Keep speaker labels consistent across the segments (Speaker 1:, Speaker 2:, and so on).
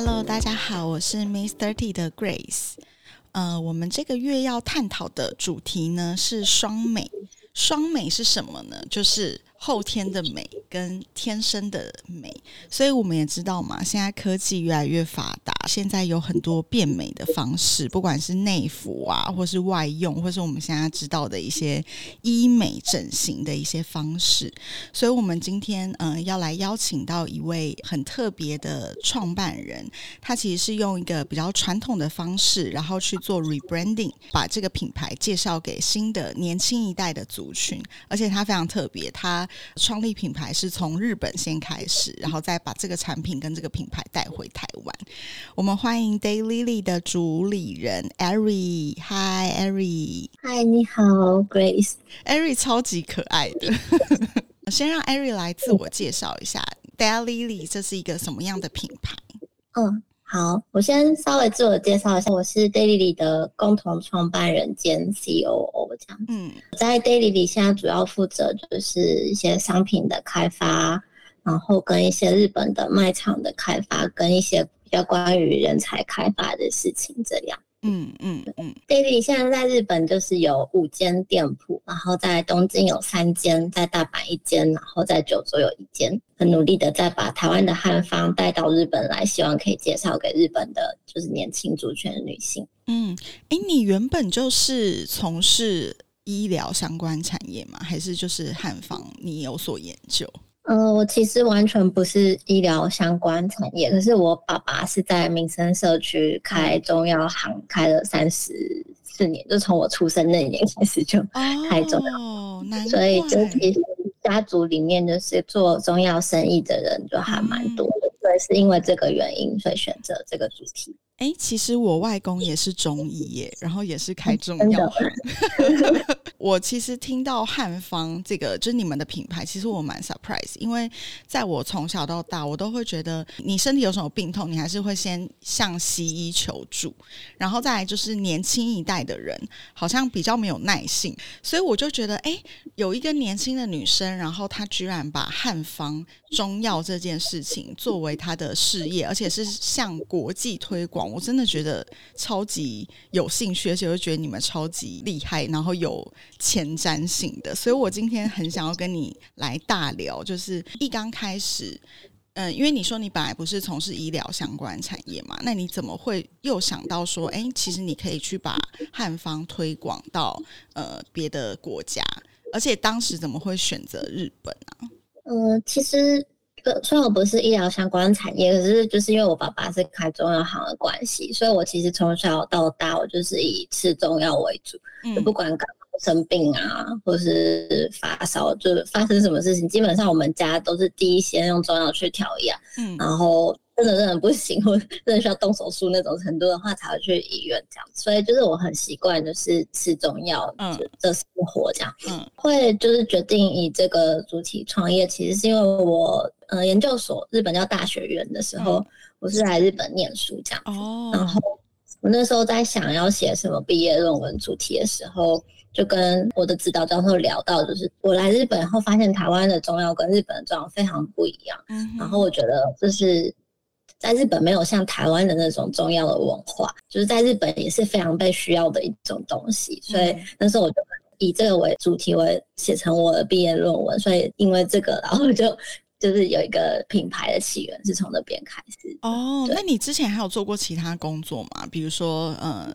Speaker 1: Hello，大家好，我是 mrty 的 Grace。呃，我们这个月要探讨的主题呢是双美。双美是什么呢？就是后天的美跟天生的美。所以我们也知道嘛，现在科技越来越发达，现在有很多变美的方式，不管是内服啊，或是外用，或是我们现在知道的一些医美整形的一些方式。所以我们今天嗯要来邀请到一位很特别的创办人，他其实是用一个比较传统的方式，然后去做 rebranding，把这个品牌介绍给新的年轻一代的族群。而且他非常特别，他创立品牌是从日本先开始，然后再把这个产品跟这个品牌带回台湾。我们欢迎 Day Lily 的主理人 Ari。Hi Ari。
Speaker 2: 嗨，你好，Grace。
Speaker 1: Ari 超级可爱的。先让 Ari 来自我介绍一下，Day Lily 这是一个什么样的品牌？
Speaker 2: 嗯。好，我先稍微自我介绍一下，我是 Daily 里的共同创办人兼 COO 这样。嗯，在 Daily 里现在主要负责就是一些商品的开发，然后跟一些日本的卖场的开发，跟一些比较关于人才开发的事情这样。嗯嗯嗯，Daily 现在在日本就是有五间店铺，然后在东京有三间，在大阪一间，然后在九州有一间，很努力的在把台湾的汉方带到日本来，希望可以介绍给日本的，就是年轻族群的女性。
Speaker 1: 嗯，哎，你原本就是从事医疗相关产业吗？还是就是汉方你有所研究？
Speaker 2: 嗯，我其实完全不是医疗相关产业，可是我爸爸是在民生社区开中药行，开了三十四年，就从我出生那年开始就开中药，所以就其实家族里面就是做中药生意的人就还蛮多的，所以是因为这个原因，所以选择这个主题。
Speaker 1: 哎，其实我外公也是中医耶，然后也是开中药行。我其实听到汉方这个，就是你们的品牌，其实我蛮 surprise，因为在我从小到大，我都会觉得你身体有什么病痛，你还是会先向西医求助，然后再来就是年轻一代的人好像比较没有耐性，所以我就觉得，哎，有一个年轻的女生，然后她居然把汉方中药这件事情作为她的事业，而且是向国际推广。我真的觉得超级有兴趣，而且我觉得你们超级厉害，然后有前瞻性的，所以我今天很想要跟你来大聊。就是一刚开始，嗯，因为你说你本来不是从事医疗相关产业嘛，那你怎么会又想到说，哎，其实你可以去把汉方推广到呃别的国家？而且当时怎么会选择日本呢？
Speaker 2: 嗯，其实。虽然我不是医疗相关产业，可是就是因为我爸爸是开中药行的关系，所以我其实从小到大我就是以吃中药为主，就不管感冒生病啊，或是发烧，就是发生什么事情，基本上我们家都是第一先用中药去调养，嗯，然后。真的真的不行，或真的需要动手术那种程度的话，才会去医院这样。所以就是我很习惯，就是吃中药的生活这样。嗯，会就是决定以这个主题创业，其实是因为我呃研究所日本叫大学院的时候，我是来日本念书这样。哦，然后我那时候在想要写什么毕业论文主题的时候，就跟我的指导教授聊到，就是我来日本后发现台湾的中药跟日本的中药非常不一样。嗯，然后我觉得就是。在日本没有像台湾的那种重要的文化，就是在日本也是非常被需要的一种东西，所以那时候我就以这个为主题我写成我的毕业论文，所以因为这个，然后就就是有一个品牌的起源是从那边开始。
Speaker 1: 哦，那你之前还有做过其他工作吗？比如说呃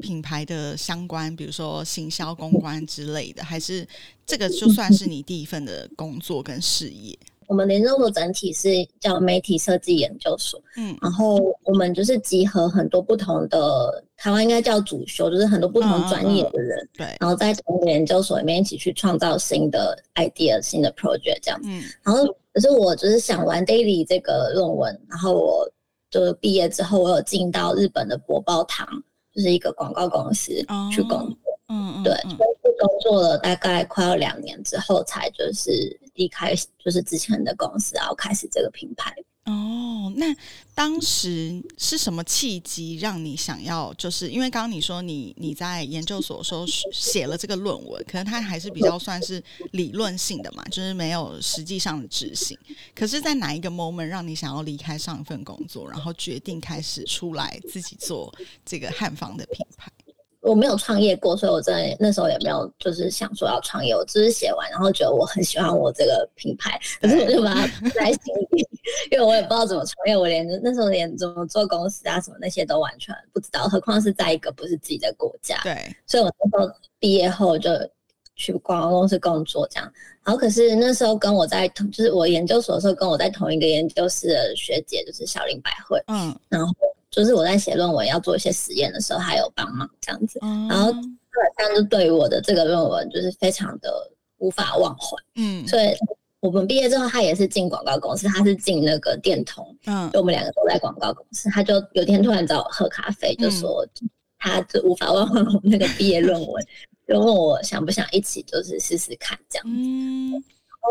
Speaker 1: 品牌的相关，比如说行销公关之类的，还是这个就算是你第一份的工作跟事业？
Speaker 2: 我们联络部整体是叫媒体设计研究所，嗯，然后我们就是集合很多不同的台湾应该叫主修，就是很多不同专业的人，
Speaker 1: 对，
Speaker 2: 然后在同一个研究所里面一起去创造新的 idea、新的 project 这样，嗯，然后可是我就是想完 daily 这个论文，然后我就毕业之后，我有进到日本的博报堂，就是一个广告公司去工作。嗯嗯，对，去工作了大概快要两年之后，才就是离开，就是之前的公司，然后开始这个品牌。
Speaker 1: 哦，那当时是什么契机让你想要？就是因为刚刚你说你你在研究所时候写了这个论文，可能它还是比较算是理论性的嘛，就是没有实际上的执行。可是，在哪一个 moment 让你想要离开上一份工作，然后决定开始出来自己做这个汉方的品牌？
Speaker 2: 我没有创业过，所以我真的那时候也没有就是想说要创业。我只是写完，然后觉得我很喜欢我这个品牌，可是我就把它在心里，因为我也不知道怎么创业，我连那时候连怎么做公司啊什么那些都完全不知道，何况是在一个不是自己的国家。
Speaker 1: 对，
Speaker 2: 所以我那时候毕业后就去广告公司工作，这样。然后可是那时候跟我在同，就是我研究所的时候跟我在同一个研究室的学姐，就是小林百惠，嗯，然后。就是我在写论文要做一些实验的时候，他有帮忙这样子，然后基本上就对于我的这个论文就是非常的无法忘怀。嗯，所以我们毕业之后，他也是进广告公司，他是进那个电通，嗯，就我们两个都在广告公司。他就有天突然找我喝咖啡，就说他就无法忘怀我们那个毕业论文，就问我想不想一起就是试试看这样子。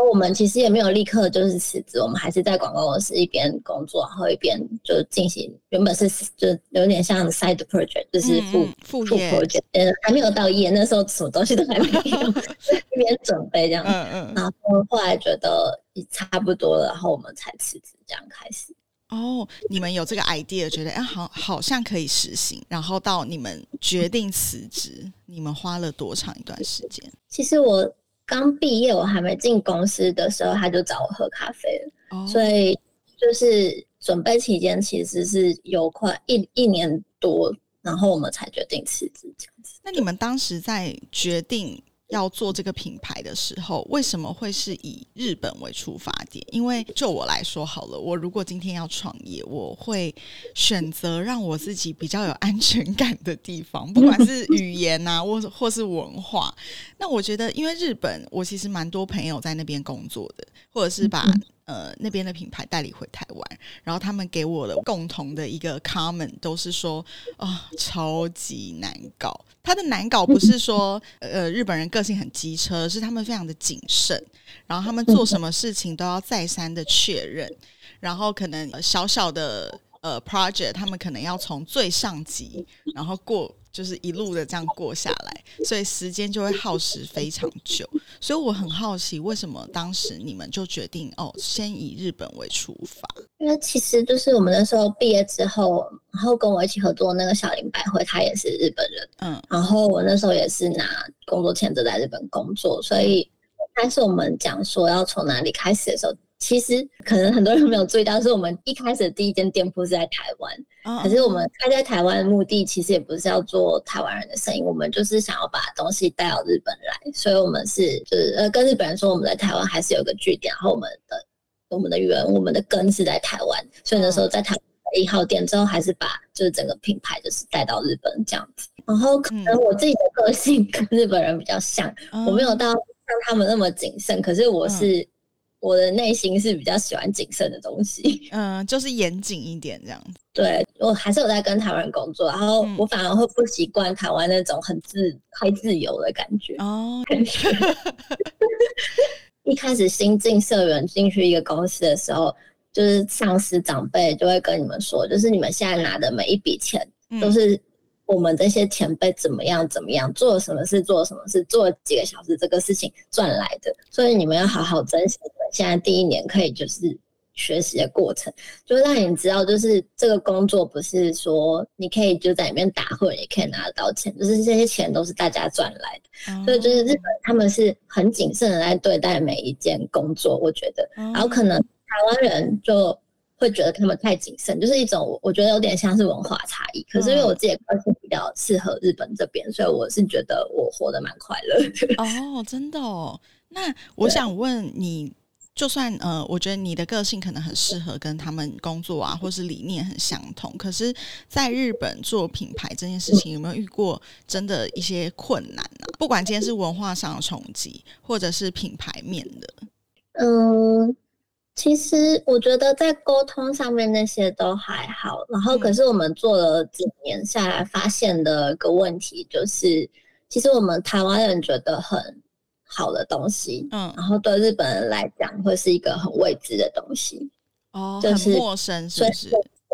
Speaker 2: 我们其实也没有立刻就是辞职，我们还是在广告公司一边工作，然后一边就进行原本是就有点像 side project，就是副
Speaker 1: 副副
Speaker 2: project，呃，还没有到业，那时候什么东西都还没有，一边准备这样，嗯嗯，然后后来觉得差不多了，然后我们才辞职这样开始。
Speaker 1: 哦，你们有这个 idea，觉得哎好好像可以实行，然后到你们决定辞职，你们花了多长一段时间？
Speaker 2: 其实我。刚毕业，我还没进公司的时候，他就找我喝咖啡了。所以就是准备期间，其实是有快一一年多，然后我们才决定辞职这样子。
Speaker 1: 那你们当时在决定？要做这个品牌的时候，为什么会是以日本为出发点？因为就我来说好了，我如果今天要创业，我会选择让我自己比较有安全感的地方，不管是语言啊，或或是文化。那我觉得，因为日本，我其实蛮多朋友在那边工作的，或者是把。呃，那边的品牌代理回台湾，然后他们给我的共同的一个 comment 都是说，啊，超级难搞。他的难搞不是说，呃，日本人个性很机车，是他们非常的谨慎，然后他们做什么事情都要再三的确认，然后可能小小的呃 project，他们可能要从最上级，然后过。就是一路的这样过下来，所以时间就会耗时非常久。所以我很好奇，为什么当时你们就决定哦，先以日本为出发？
Speaker 2: 因为其实就是我们那时候毕业之后，然后跟我一起合作那个小林百惠，他也是日本人，嗯，然后我那时候也是拿工作签证在日本工作，所以开始我们讲说要从哪里开始的时候。其实可能很多人没有注意到，是我们一开始的第一间店铺是在台湾。可是我们开在台湾的目的，其实也不是要做台湾人的生意，我们就是想要把东西带到日本来。所以，我们是就是呃，跟日本人说我们在台湾还是有个据点，然后我们的我们的源、我们的根是在台湾。所以那时候在台一号店之后，还是把就是整个品牌就是带到日本这样子。然后可能我自己的个性跟日本人比较像，我没有到像他们那么谨慎，可是我是。我的内心是比较喜欢谨慎的东西，
Speaker 1: 嗯，就是严谨一点这样子。
Speaker 2: 对我还是有在跟台湾人工作，然后我反而会不习惯台湾那种很自太自由的感觉。哦，一开始新进社员进去一个公司的时候，就是上司长辈就会跟你们说，就是你们现在拿的每一笔钱都是。我们这些前辈怎么样？怎么样做什么事？做什么事？做了几个小时？这个事情赚来的，所以你们要好好珍惜。现在第一年可以就是学习的过程，就让你知道，就是这个工作不是说你可以就在里面打混也可以拿得到钱，就是这些钱都是大家赚来的。所以就是日本他们是很谨慎的在对待每一件工作，我觉得。然后可能台湾人就。会觉得他们太谨慎，就是一种我我觉得有点像是文化差异。可是因为我自己个性比较适合日本这边，所以我是觉得我活得蛮快乐。
Speaker 1: 哦，真的哦。那我想问你，就算呃，我觉得你的个性可能很适合跟他们工作啊，或是理念很相同。可是，在日本做品牌这件事情，有没有遇过真的一些困难呢？不管今天是文化上的冲击，或者是品牌面的，
Speaker 2: 嗯。其实我觉得在沟通上面那些都还好，然后可是我们做了几年下来，发现的一个问题就是，其实我们台湾人觉得很好的东西，嗯，然后对日本人来讲会是一个很未知的东西，
Speaker 1: 哦，就是陌生，是不是？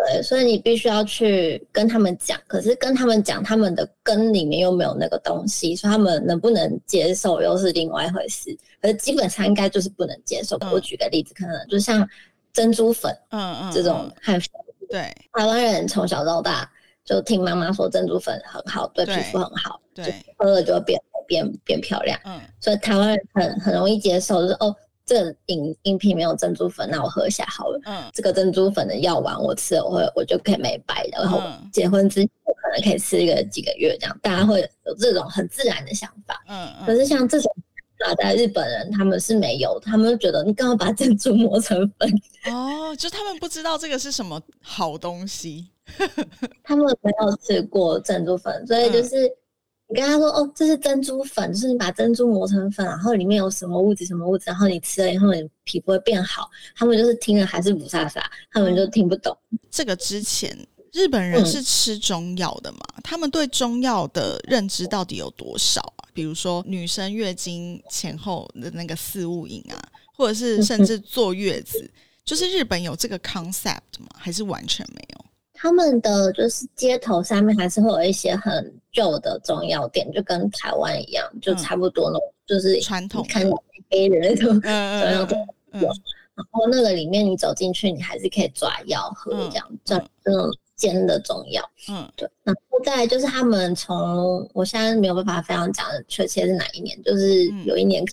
Speaker 2: 对，所以你必须要去跟他们讲，可是跟他们讲，他们的根里面又没有那个东西，所以他们能不能接受又是另外一回事。可是基本上应该就是不能接受。我举个例子，可能就像珍珠粉，嗯嗯，这种汉粉，
Speaker 1: 对，
Speaker 2: 台湾人从小到大就听妈妈说珍珠粉很好，对皮肤很好，
Speaker 1: 对，
Speaker 2: 喝了就会变变变漂亮，嗯，所以台湾人很很容易接受，就是哦。这个饮饮品没有珍珠粉，那我喝一下好了。嗯，这个珍珠粉的药丸我吃了，我会我就可以美白然后结婚之前可能可以吃一个几个月这样，大家会有这种很自然的想法。嗯嗯。可是像这种打在日本人他们是没有，他们觉得你刚刚把珍珠磨成粉。
Speaker 1: 哦，就他们不知道这个是什么好东西。
Speaker 2: 他们没有吃过珍珠粉，所以就是。你跟他说哦，这是珍珠粉，就是你把珍珠磨成粉，然后里面有什么物质什么物质，然后你吃了以后你皮肤会变好。他们就是听了还是不飒飒，他们就听不懂。
Speaker 1: 这个之前日本人是吃中药的嘛？他们对中药的认知到底有多少啊？比如说女生月经前后的那个四物饮啊，或者是甚至坐月子，就是日本有这个 concept 吗？还是完全没有？
Speaker 2: 他们的就是街头上面还是会有一些很旧的中药店，就跟台湾一样，就差不多那种，就是
Speaker 1: 传统
Speaker 2: 看黑的那种 中药店。然后那个里面你走进去，你还是可以抓药喝，这样这这种煎的中药。嗯，对。然后再就是他们从我现在没有办法非常讲确切是哪一年，就是有一年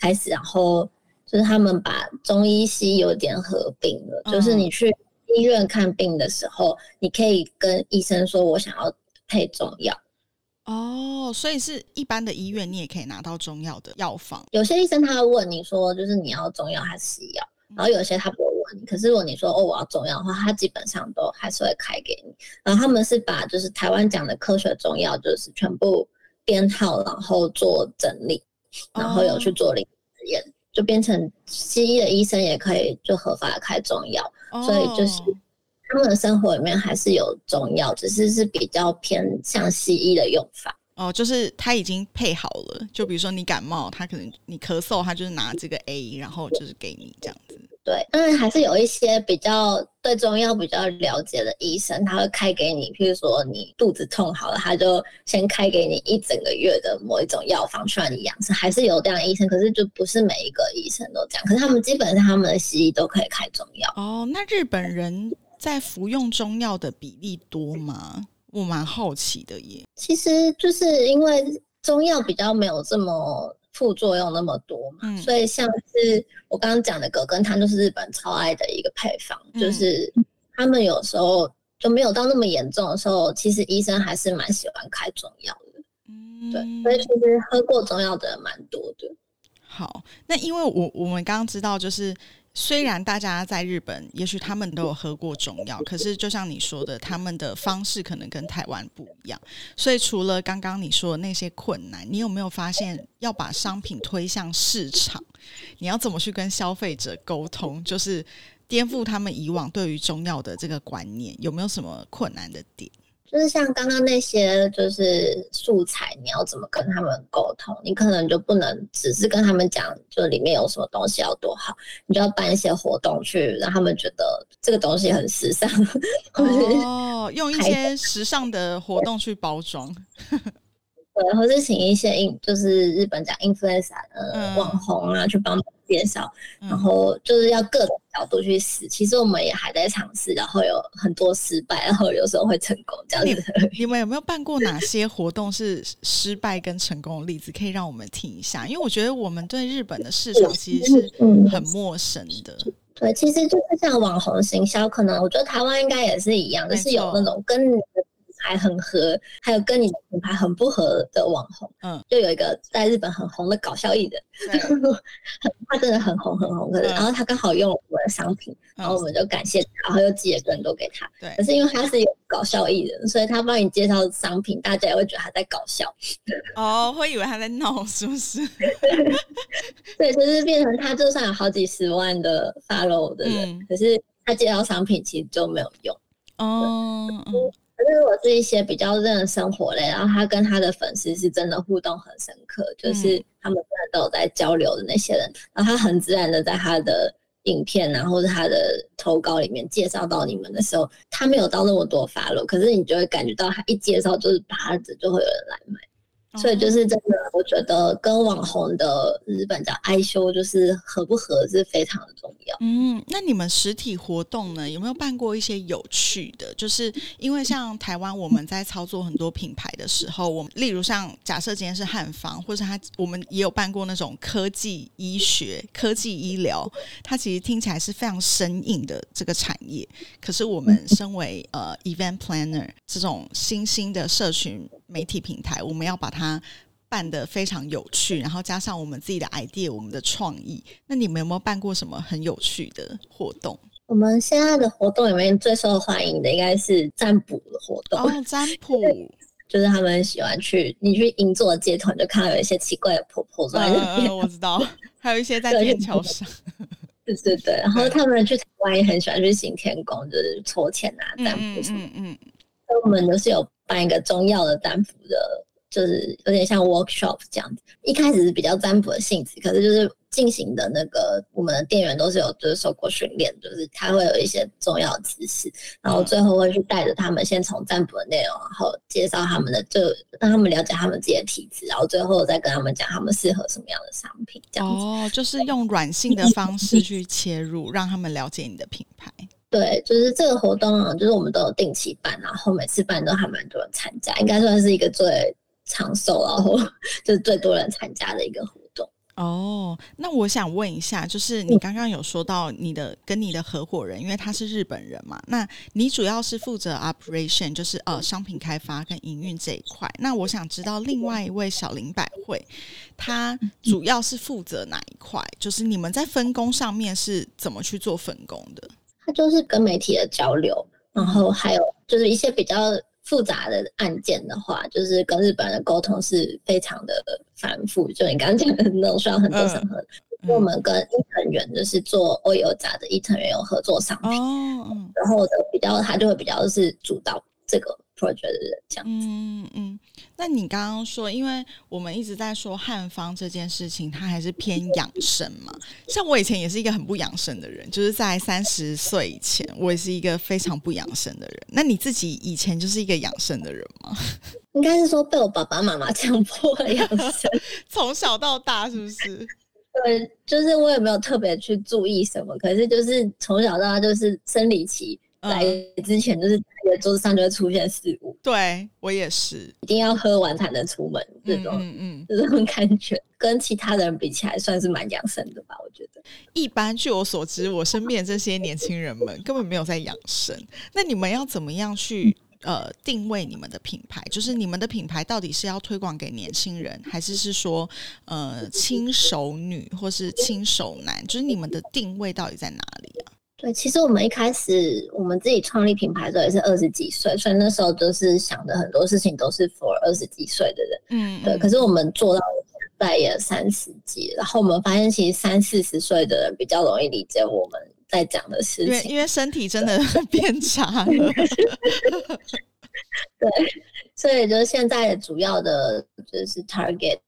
Speaker 2: 开始，然后就是他们把中医西有点合并了，就是你去。医院看病的时候，你可以跟医生说：“我想要配中药。”
Speaker 1: 哦，所以是一般的医院，你也可以拿到中药的药方。
Speaker 2: 有些医生他会问你说：“就是你要中药还是西药？”然后有些他不会问你。可是如果你说：“哦，我要中药的话，他基本上都还是会开给你。然后他们是把就是台湾讲的科学中药，就是全部编号，然后做整理，然后有去做临床实验，就变成西医的医生也可以就合法的开中药。所以就是他们的生活里面还是有中药，只是是比较偏向西医的用法。
Speaker 1: 哦，就是他已经配好了，就比如说你感冒，他可能你咳嗽，他就是拿这个 A，然后就是给你这样子。
Speaker 2: 对，当然还是有一些比较对中药比较了解的医生，他会开给你，譬如说你肚子痛好了，他就先开给你一整个月的某一种药方，去让你养生。还是有这样的医生，可是就不是每一个医生都这样。可是他们基本上他们的西医都可以开中药。
Speaker 1: 哦，那日本人在服用中药的比例多吗？我蛮好奇的耶。
Speaker 2: 其实就是因为中药比较没有这么。副作用那么多嘛，所以像是我刚刚讲的葛根汤，就是日本超爱的一个配方，就是他们有时候就没有到那么严重的时候，其实医生还是蛮喜欢开中药的。嗯，对，所以其实喝过中药的人蛮多的。
Speaker 1: 好，那因为我我们刚刚知道就是。虽然大家在日本，也许他们都有喝过中药，可是就像你说的，他们的方式可能跟台湾不一样。所以除了刚刚你说的那些困难，你有没有发现要把商品推向市场，你要怎么去跟消费者沟通，就是颠覆他们以往对于中药的这个观念，有没有什么困难的点？
Speaker 2: 就是像刚刚那些就是素材，你要怎么跟他们沟通？你可能就不能只是跟他们讲，就里面有什么东西要多好，你就要办一些活动去让他们觉得这个东西很时尚。
Speaker 1: 哦，用一些时尚的活动去包装。
Speaker 2: 对，或是请一些应，就是日本讲 influencer 的网红啊，去帮忙介绍，然后就是要各种角度去试。其实我们也还在尝试，然后有很多失败，然后有时候会成功这样子。
Speaker 1: 你们有没有办过哪些活动是失败跟成功的例子，可以让我们听一下？因为我觉得我们对日本的市场其实是很陌生的。
Speaker 2: 对，其实就是像网红行销，可能我觉得台湾应该也是一样，就是有那种跟。牌很合，还有跟你的品牌很不合的网红。嗯，就有一个在日本很红的搞笑艺人，他真的很红很红，可是然后他刚好用了我们的商品，然后我们就感谢他，然后又寄了更多给他。
Speaker 1: 对，
Speaker 2: 可是因为他是有搞笑艺人，所以他帮你介绍商品，大家也会觉得他在搞笑。
Speaker 1: 哦，会以为他在闹，是不是？
Speaker 2: 对，就是变成他就算有好几十万的 follow 的人，可是他介绍商品其实就没有用。哦，可是如果是一些比较认生活类，然后他跟他的粉丝是真的互动很深刻，就是他们真的都有在交流的那些人，然后他很自然的在他的影片啊，或者他的投稿里面介绍到你们的时候，他没有到那么多 follow，可是你就会感觉到他一介绍就是啪子就会有人来买。所以就是真的，我觉得跟网红的日本叫哀修，就是合不合是非常的重要。
Speaker 1: 嗯，那你们实体活动呢，有没有办过一些有趣的？就是因为像台湾，我们在操作很多品牌的时候，我们例如像假设今天是汉方，或者他我们也有办过那种科技医学、科技医疗，它其实听起来是非常生硬的这个产业。可是我们身为呃 event planner 这种新兴的社群媒体平台，我们要把它它办的非常有趣，然后加上我们自己的 idea，我们的创意。那你们有没有办过什么很有趣的活动？
Speaker 2: 我们现在的活动里面最受欢迎的应该是占卜的活动。
Speaker 1: 哦，占卜
Speaker 2: 就是他们喜欢去，你去银座街头就看到有一些奇怪的婆婆在那边。
Speaker 1: 我知道，还有一些在天桥上。
Speaker 2: 对对对，然后他们去台湾也很喜欢去行天宫，就是筹钱啊、占卜什么。嗯嗯。所以我们都是有办一个中药的占卜的。就是有点像 workshop 这样子，一开始是比较占卜的性质，可是就是进行的那个我们的店员都是有就是受过训练，就是他会有一些重要知识，然后最后会去带着他们先从占卜的内容，然后介绍他们的，就让他们了解他们自己的体质，然后最后再跟他们讲他们适合什么样的商品，这样子。
Speaker 1: 哦，就是用软性的方式去切入，让他们了解你的品牌。
Speaker 2: 对，就是这个活动啊，就是我们都有定期办，然后每次办都还蛮多人参加，应该算是一个最。长寿，然后 就是最多人参加的一个活动。
Speaker 1: 哦，那我想问一下，就是你刚刚有说到你的跟你的合伙人，因为他是日本人嘛，那你主要是负责 operation，就是呃商品开发跟营运这一块。那我想知道另外一位小林百惠，他主要是负责哪一块？就是你们在分工上面是怎么去做分工的？
Speaker 2: 他就是跟媒体的交流，然后还有就是一些比较。复杂的案件的话，就是跟日本人的沟通是非常的繁复。就你刚刚讲的那种需要很多审核。我们跟伊藤园就是做欧油炸的伊藤园有合作商品，然后的比较他就会比较是主导这个。觉得这样，嗯
Speaker 1: 嗯，那你刚刚说，因为我们一直在说汉方这件事情，它还是偏养生嘛。像我以前也是一个很不养生的人，就是在三十岁以前，我也是一个非常不养生的人。那你自己以前就是一个养生的人吗？
Speaker 2: 应该是说被我爸爸妈妈强迫养生，
Speaker 1: 从小到大是不是？
Speaker 2: 对，就是我也没有特别去注意什么，可是就是从小到大就是生理期。来之前就是桌子上就会出现事物，
Speaker 1: 对我也是，
Speaker 2: 一定要喝完才能出门，这种嗯嗯，这种感觉跟其他人比起来算是蛮养生的吧？我觉得。
Speaker 1: 一般据我所知，我身边这些年轻人们根本没有在养生。那你们要怎么样去呃定位你们的品牌？就是你们的品牌到底是要推广给年轻人，还是是说呃轻熟女或是轻熟男？就是你们的定位到底在哪里啊？
Speaker 2: 对，其实我们一开始我们自己创立品牌的时候也是二十几岁，所以那时候就是想的很多事情都是 for 二十几岁的人。嗯，对。可是我们做到现在也三十几，然后我们发现其实三四十岁的人比较容易理解我们在讲的事情，
Speaker 1: 因为身体真的 变差了。
Speaker 2: 对，所以就是现在主要的就是 target。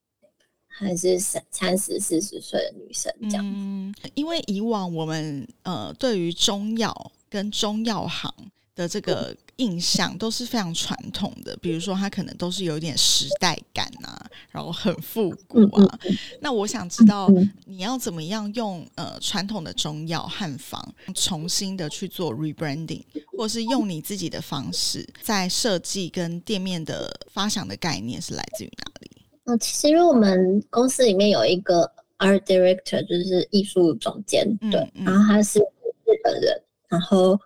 Speaker 2: 还是三三十四十岁的女生这样，嗯，
Speaker 1: 因为以往我们呃对于中药跟中药行的这个印象都是非常传统的，比如说它可能都是有点时代感啊，然后很复古啊。那我想知道你要怎么样用呃传统的中药汉方重新的去做 rebranding，或是用你自己的方式在设计跟店面的发想的概念是来自于哪里？
Speaker 2: 嗯，其实因为我们公司里面有一个 art director，就是艺术总监，对，然后他是日本人，然后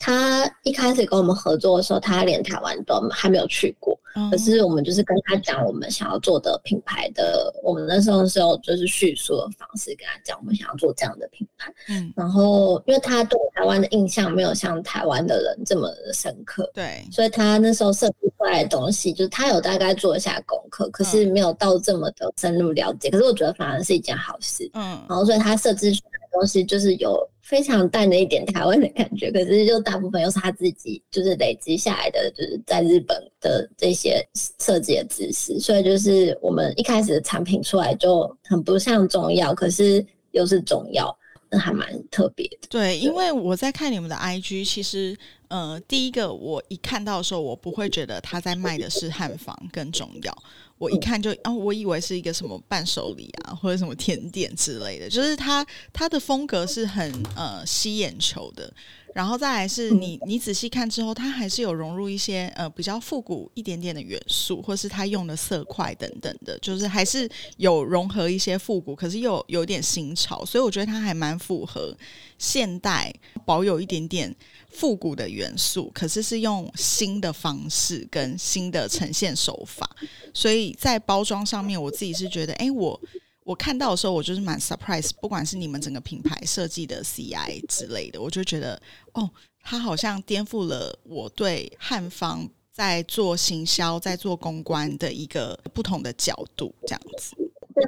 Speaker 2: 他一开始跟我们合作的时候，他连台湾都还没有去过。可是我们就是跟他讲我们想要做的品牌的，我们那时候是用就是叙述的方式跟他讲我们想要做这样的品牌。嗯，然后因为他对台湾的印象没有像台湾的人这么深刻，
Speaker 1: 对，
Speaker 2: 所以他那时候设计出来的东西，就是他有大概做一下功课，可是没有到这么的深入了解。可是我觉得反而是一件好事。嗯，然后所以他设计出来的东西就是有。非常淡的一点台湾的感觉，可是就大部分又是他自己就是累积下来的，就是在日本的这些设计的知识，所以就是我们一开始的产品出来就很不像中药，可是又是中药，那还蛮特别的。
Speaker 1: 对，因为我在看你们的 IG，其实呃，第一个我一看到的时候，我不会觉得他在卖的是汉方跟中药。我一看就哦，我以为是一个什么伴手礼啊，或者什么甜点之类的。就是它它的风格是很呃吸眼球的，然后再来是你你仔细看之后，它还是有融入一些呃比较复古一点点的元素，或是它用的色块等等的，就是还是有融合一些复古，可是又有点新潮，所以我觉得它还蛮符合现代，保有一点点。复古的元素，可是是用新的方式跟新的呈现手法，所以在包装上面，我自己是觉得，哎，我我看到的时候，我就是蛮 surprise，不管是你们整个品牌设计的 CI 之类的，我就觉得，哦，它好像颠覆了我对汉方在做行销、在做公关的一个不同的角度，这样子。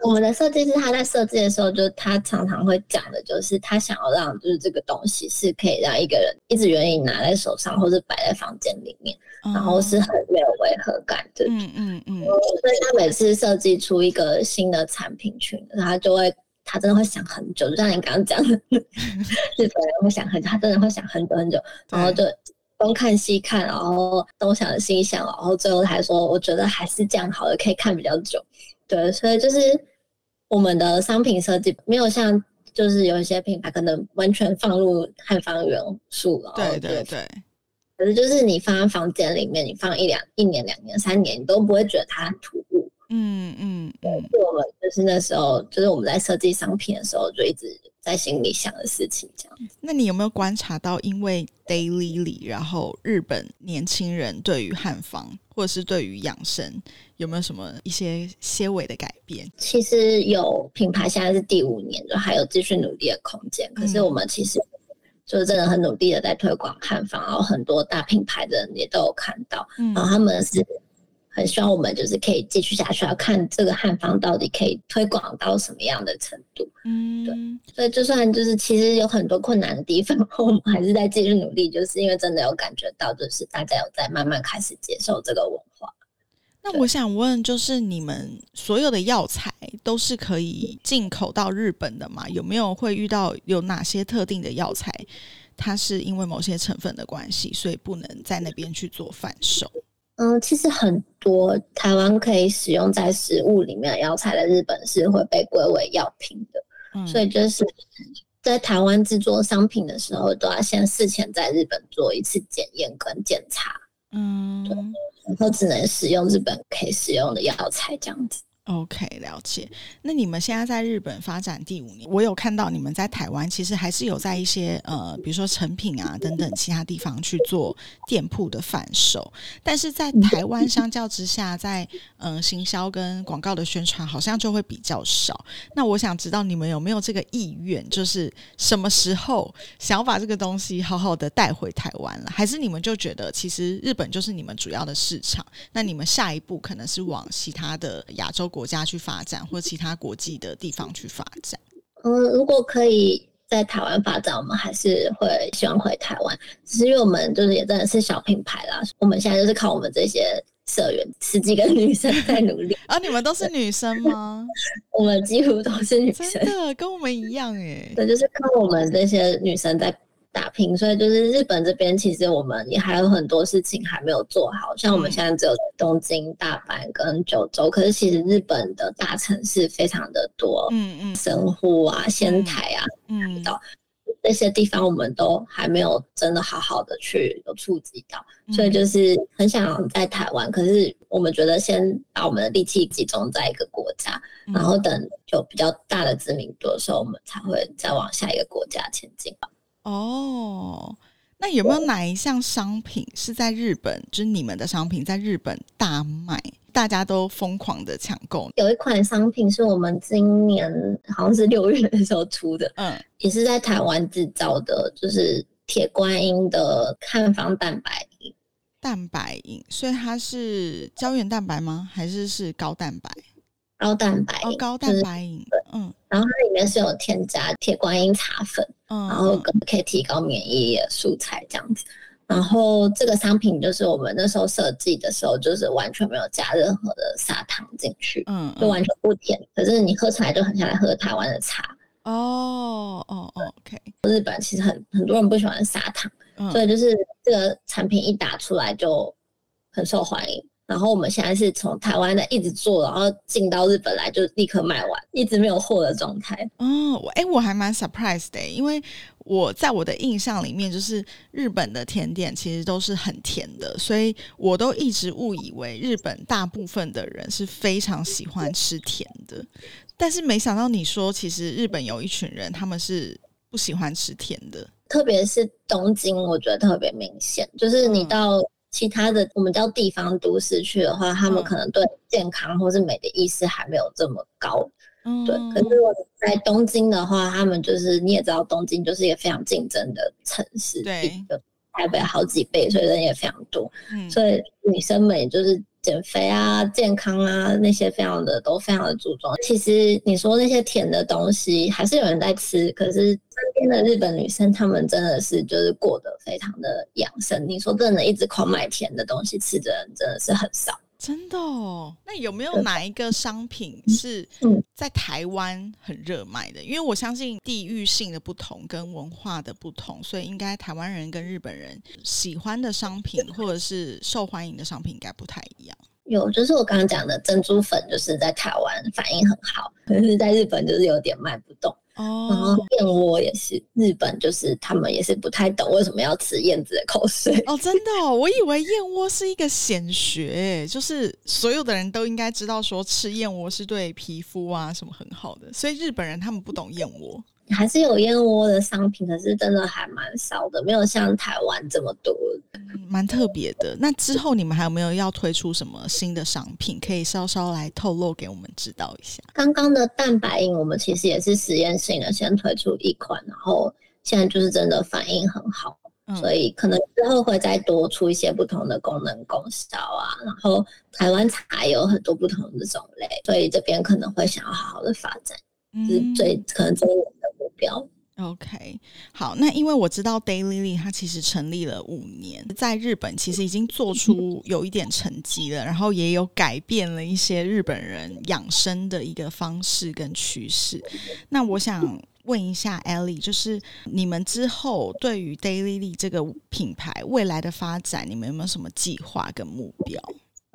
Speaker 2: 我们的设计师他在设计的时候，就他常常会讲的，就是他想要让就是这个东西是可以让一个人一直愿意拿在手上，或者摆在房间里面，然后是很没有违和感的。嗯嗯嗯。所以他每次设计出一个新的产品群，他就会他真的会想很久，就像你刚刚讲的，日本人会想很久，他真的会想很久很久，然后就东看西看，然后东想西想，然后最后还说，我觉得还是这样好了，可以看比较久。对，所以就是我们的商品设计没有像，就是有一些品牌可能完全放入汉方元素了。
Speaker 1: 对对对。
Speaker 2: 可是就是你放在房间里面，你放一两一年、两年、三年，你都不会觉得它突兀。嗯嗯嗯。我们就是那时候，就是我们在设计商品的时候，就一直。在心里想的事情，这样。
Speaker 1: 那你有没有观察到，因为 Daily 里，然后日本年轻人对于汉方或者是对于养生，有没有什么一些些微的改变？
Speaker 2: 其实有品牌现在是第五年，就还有继续努力的空间。可是我们其实就是真的很努力的在推广汉方，然后很多大品牌的人也都有看到，然后他们是。很希望我们就是可以继续下去，要看这个汉方到底可以推广到什么样的程度。嗯，对，所以就算就是其实有很多困难的地方，我们还是在继续努力，就是因为真的有感觉到，就是大家有在慢慢开始接受这个文化。
Speaker 1: 那我想问，就是你们所有的药材都是可以进口到日本的吗？有没有会遇到有哪些特定的药材，它是因为某些成分的关系，所以不能在那边去做贩售？
Speaker 2: 嗯，其实很多台湾可以使用在食物里面的药材，在日本是会被归为药品的，所以就是在台湾制作商品的时候，都要先事前在日本做一次检验跟检查，嗯，对，然后只能使用日本可以使用的药材这样子。
Speaker 1: OK，了解。那你们现在在日本发展第五年，我有看到你们在台湾其实还是有在一些呃，比如说成品啊等等其他地方去做店铺的贩售，但是在台湾相较之下，在嗯行销跟广告的宣传好像就会比较少。那我想知道你们有没有这个意愿，就是什么时候想要把这个东西好好的带回台湾了？还是你们就觉得其实日本就是你们主要的市场？那你们下一步可能是往其他的亚洲？国家去发展，或者其他国际的地方去发展。
Speaker 2: 嗯，如果可以在台湾发展，我们还是会希望回台湾。只是因为我们就是也真的是小品牌啦，我们现在就是靠我们这些社员十几个女生在努力。
Speaker 1: 啊，你们都是女生吗？
Speaker 2: 我们几乎都是女生，
Speaker 1: 真的跟我们一样哎。
Speaker 2: 对，就是靠我们这些女生在。打拼，所以就是日本这边，其实我们也还有很多事情还没有做好，像我们现在只有东京、大阪跟九州，可是其实日本的大城市非常的多，嗯嗯，神户啊、仙台啊，嗯，到那些地方我们都还没有真的好好的去有触及到，所以就是很想在台湾，可是我们觉得先把我们的力气集中在一个国家，然后等有比较大的知名度的时候，我们才会再往下一个国家前进吧。
Speaker 1: 哦，那有没有哪一项商品是在日本，就是你们的商品在日本大卖，大家都疯狂的抢购？
Speaker 2: 有一款商品是我们今年好像是六月的时候出的，嗯，也是在台湾制造的，就是铁观音的汉方蛋白饮。
Speaker 1: 蛋白饮，所以它是胶原蛋白吗？还是是高蛋白？
Speaker 2: 高蛋白
Speaker 1: 哦，高蛋白饮，
Speaker 2: 嗯，然后它里面是有添加铁观音茶粉，嗯，然后可以提高免疫力的蔬菜这样子。然后这个商品就是我们那时候设计的时候，就是完全没有加任何的砂糖进去，嗯，就完全不甜，可是你喝起来就很像在喝台湾的茶。
Speaker 1: 哦哦，OK。
Speaker 2: 日本其实很很多人不喜欢砂糖，所以就是这个产品一打出来就很受欢迎。然后我们现在是从台湾的一直做，然后进到日本来就立刻卖完，一直没有货的状态。
Speaker 1: 哦，哎，我还蛮 surprised 的，因为我在我的印象里面，就是日本的甜点其实都是很甜的，所以我都一直误以为日本大部分的人是非常喜欢吃甜的，但是没想到你说，其实日本有一群人他们是不喜欢吃甜的，
Speaker 2: 特别是东京，我觉得特别明显，就是你到。其他的我们叫地方都市去的话，他们可能对健康或是美的意识还没有这么高。嗯，对。可是我在东京的话，他们就是你也知道，东京就是一个非常竞争的城市，
Speaker 1: 对，
Speaker 2: 台北好几倍，所以人也非常多。嗯，所以女生们也就是。减肥啊，健康啊，那些非常的都非常的注重。其实你说那些甜的东西，还是有人在吃。可是身边的日本女生，她们真的是就是过得非常的养生。你说真的，一直狂买甜的东西吃的人，真的是很少。
Speaker 1: 真的？哦，那有没有哪一个商品是在台湾很热卖的？因为我相信地域性的不同跟文化的不同，所以应该台湾人跟日本人喜欢的商品或者是受欢迎的商品应该不太一样。
Speaker 2: 有，就是我刚刚讲的珍珠粉，就是在台湾反应很好，可是在日本就是有点卖不动。哦，然后燕窝也是，日本就是他们也是不太懂为什么要吃燕子的口水。
Speaker 1: 哦，真的，我以为燕窝是一个显学，就是所有的人都应该知道说吃燕窝是对皮肤啊什么很好的，所以日本人他们不懂燕窝。
Speaker 2: 还是有燕窝的商品，可是真的还蛮少的，没有像台湾这么多，
Speaker 1: 蛮特别的。那之后你们还有没有要推出什么新的商品？可以稍稍来透露给我们知道一下。
Speaker 2: 刚刚的蛋白饮，我们其实也是实验性的，先推出一款，然后现在就是真的反应很好，所以可能之后会再多出一些不同的功能功效啊。然后台湾茶有很多不同的种类，所以这边可能会想要好好的发展，是最可能最。标
Speaker 1: OK，好，那因为我知道 Daily 它其实成立了五年，在日本其实已经做出有一点成绩了，然后也有改变了一些日本人养生的一个方式跟趋势。那我想问一下 Ellie，就是你们之后对于 Daily 这个品牌未来的发展，你们有没有什么计划跟目标？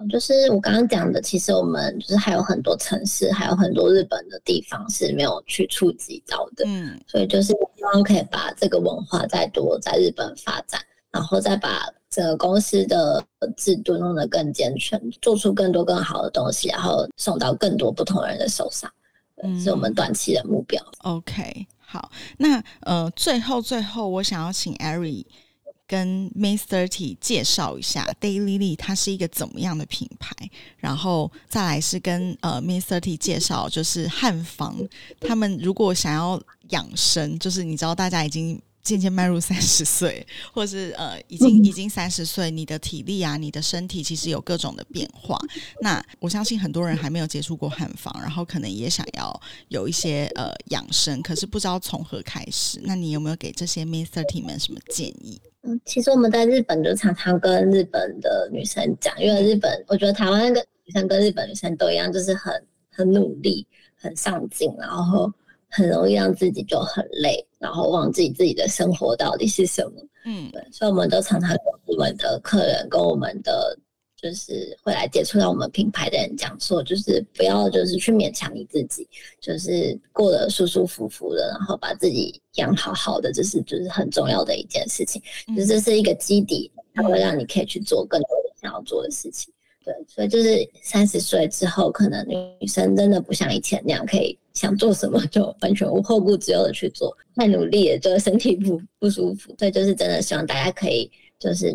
Speaker 2: 就是我刚刚讲的，其实我们就是还有很多城市，还有很多日本的地方是没有去触及到的。嗯，所以就是希望可以把这个文化再多在日本发展，然后再把整个公司的制度弄得更健全，做出更多更好的东西，然后送到更多不同人的手上，嗯是我们短期的目标。
Speaker 1: OK，好，那呃，最后最后，我想要请 Ari。跟 May Thirty 介绍一下 Daily Lee 它是一个怎么样的品牌，然后再来是跟呃 May Thirty 介绍，就是汉方他们如果想要养生，就是你知道大家已经渐渐迈入三十岁，或是呃已经已经三十岁，你的体力啊，你的身体其实有各种的变化。那我相信很多人还没有接触过汉方，然后可能也想要有一些呃养生，可是不知道从何开始。那你有没有给这些 May Thirty 们什么建议？
Speaker 2: 其实我们在日本就常常跟日本的女生讲，因为日本我觉得台湾跟女生跟日本女生都一样，就是很很努力、很上进，然后很容易让自己就很累，然后忘记自己的生活到底是什么。嗯，对，所以我们都常常跟我们的客人跟我们的。就是会来接触到我们品牌的人讲说，就是不要就是去勉强你自己，就是过得舒舒服服的，然后把自己养好好的，这是就是很重要的一件事情。就这是一个基底，它会让你可以去做更多的想要做的事情。对，所以就是三十岁之后，可能女生真的不像以前那样可以想做什么就完全无后顾之忧的去做，太努力了就身体不不舒服。所以就是真的希望大家可以就是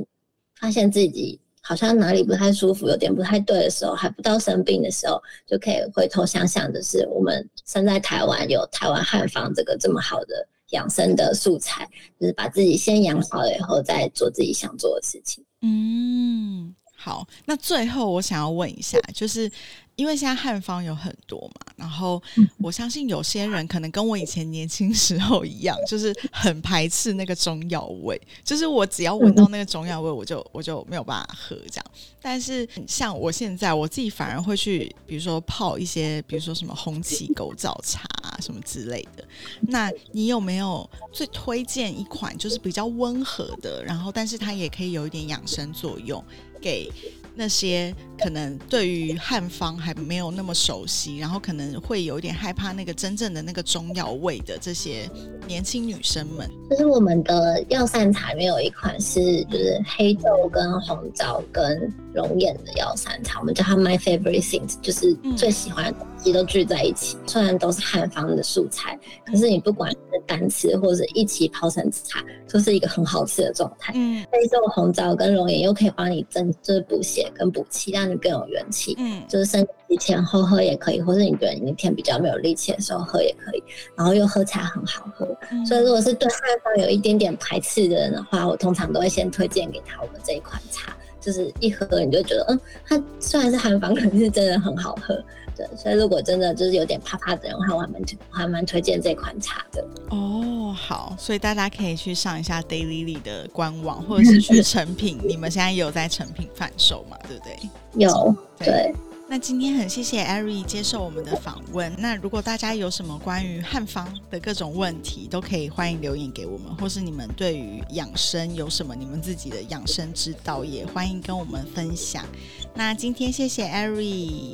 Speaker 2: 发现自己好像哪里不太舒服，有点不太对的时候，还不到生病的时候，就可以回头想想，的是我们生在台湾有台湾汉方这个这么好的养生的素材，就是把自己先养好了以后，再做自己想做的事情。
Speaker 1: 嗯。好，那最后我想要问一下，就是因为现在汉方有很多嘛，然后我相信有些人可能跟我以前年轻时候一样，就是很排斥那个中药味，就是我只要闻到那个中药味，我就我就没有办法喝这样。但是像我现在，我自己反而会去，比如说泡一些，比如说什么红旗狗枣茶什么之类的。那你有没有最推荐一款，就是比较温和的，然后但是它也可以有一点养生作用？给那些可能对于汉方还没有那么熟悉，然后可能会有一点害怕那个真正的那个中药味的这些年轻女生们，
Speaker 2: 就是我们的药膳茶里面有一款是就是黑豆跟红枣跟龙眼的药膳茶，我们叫它 My Favorite Things，就是最喜欢的东西都聚在一起。虽然都是汉方的素材，可是你不管是单吃或者一起泡成茶，都是一个很好吃的状态。嗯，黑豆、红枣跟龙眼又可以帮你增。就是补血跟补气，让你更有元气。嗯，就是身体前后喝也可以，或者你觉得你那天比较没有力气的时候喝也可以。然后又喝起来很好喝，所以如果是对汉方有一点点排斥的人的话，我通常都会先推荐给他我们这一款茶。就是一喝你就觉得，嗯，它虽然是韩方，可是真的很好喝。对，所以如果真的就是有点怕怕的人，我还蛮还蛮推荐这款茶的。
Speaker 1: 哦，好，所以大家可以去上一下 Daily 里的官网，或者是去成品，你们现在有在成品贩售吗？对不对？
Speaker 2: 有，对。
Speaker 1: 那今天很谢谢艾瑞接受我们的访问。那如果大家有什么关于汉方的各种问题，都可以欢迎留言给我们，或是你们对于养生有什么你们自己的养生之道，也欢迎跟我们分享。那今天谢谢艾瑞，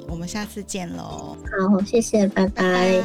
Speaker 1: 我们下次见喽。
Speaker 2: 好，谢谢，拜拜。